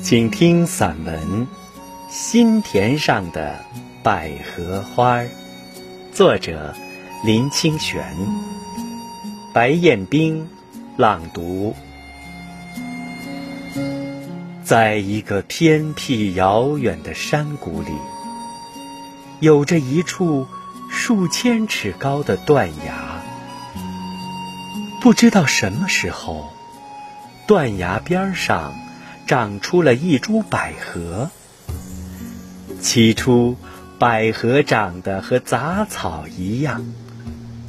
请听散文《心田上的百合花》，作者林清玄，白彦冰朗读。在一个偏僻遥远的山谷里，有着一处数千尺高的断崖。不知道什么时候，断崖边上长出了一株百合。起初，百合长得和杂草一样，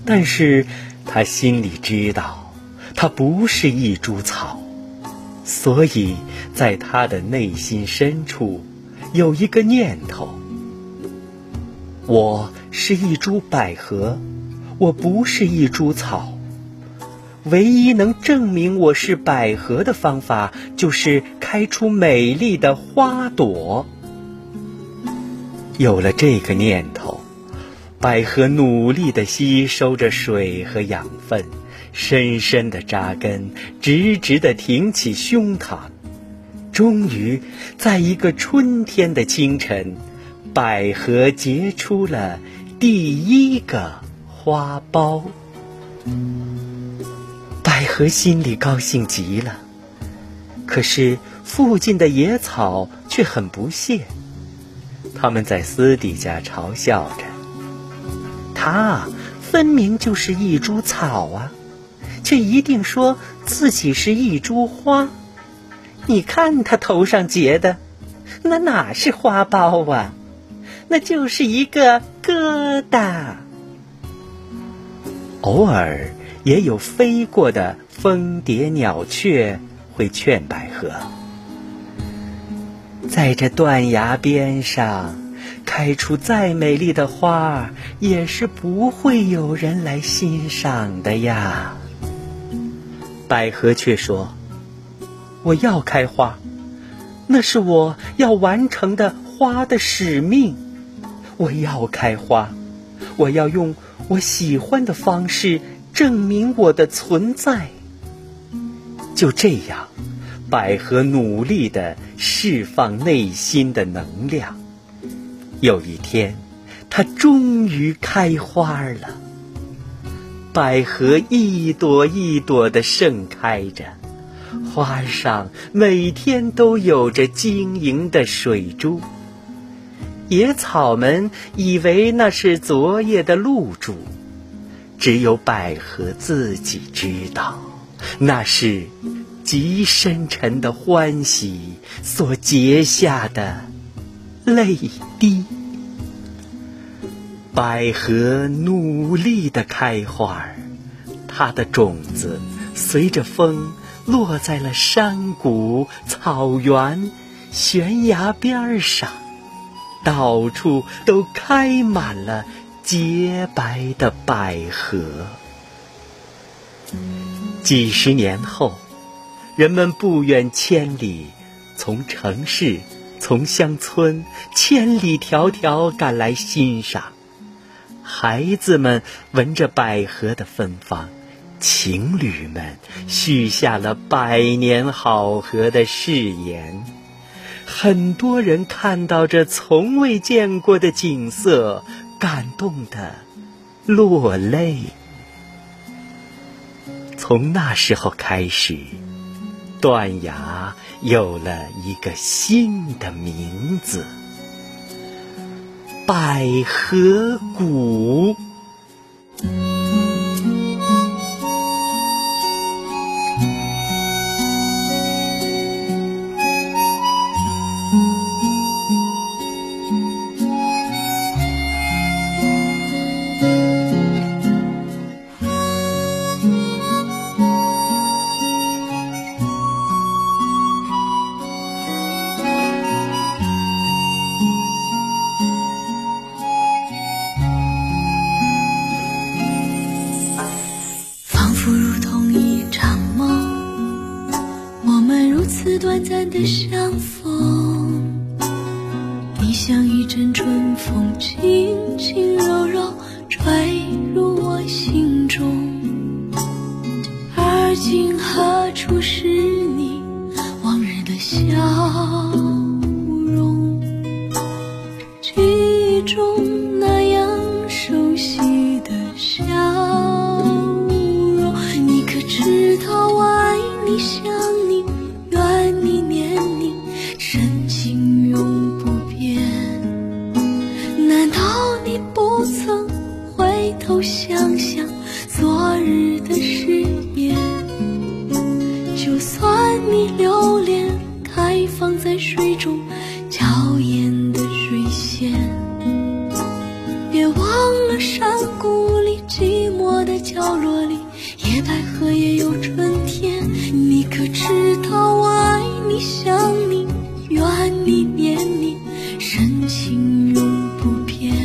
但是他心里知道，它不是一株草。所以，在他的内心深处，有一个念头：我是一株百合，我不是一株草。唯一能证明我是百合的方法，就是开出美丽的花朵。有了这个念头，百合努力地吸收着水和养分。深深的扎根，直直的挺起胸膛，终于，在一个春天的清晨，百合结出了第一个花苞。和心里高兴极了，可是附近的野草却很不屑，他们在私底下嘲笑着：“它分明就是一株草啊！”却一定说自己是一株花，你看他头上结的，那哪是花苞啊？那就是一个疙瘩。偶尔也有飞过的蜂蝶、鸟雀会劝百合，在这断崖边上开出再美丽的花，也是不会有人来欣赏的呀。百合却说：“我要开花，那是我要完成的花的使命。我要开花，我要用我喜欢的方式证明我的存在。”就这样，百合努力的释放内心的能量。有一天，它终于开花了。百合一朵一朵的盛开着，花上每天都有着晶莹的水珠。野草们以为那是昨夜的露珠，只有百合自己知道，那是极深沉的欢喜所结下的泪滴。百合努力的开花，它的种子随着风落在了山谷、草原、悬崖边上，到处都开满了洁白的百合。几十年后，人们不远千里，从城市、从乡村，千里迢迢赶来欣赏。孩子们闻着百合的芬芳，情侣们许下了百年好合的誓言。很多人看到这从未见过的景色，感动的落泪。从那时候开始，断崖有了一个新的名字。百合谷。此短暂的相逢，你像一阵春风，轻轻放在水中娇艳的水仙。别忘了山谷里寂寞的角落里，野百合也有春天。你可知道我爱你想你怨你念你，深情永不变。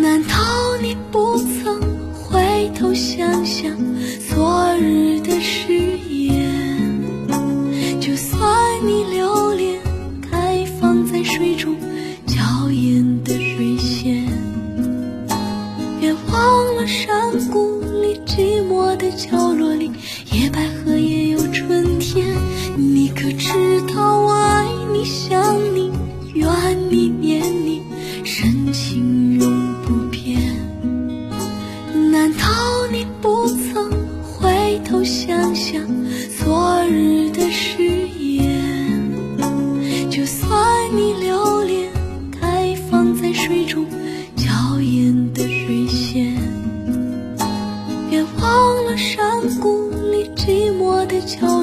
难道你不曾回头想想昨日的誓言？水中娇艳的水仙，别忘了山谷里寂寞的角落里，野百合也有春天。你可知道我爱你想你怨你念你，深情永不变。难道你不曾回头想想寞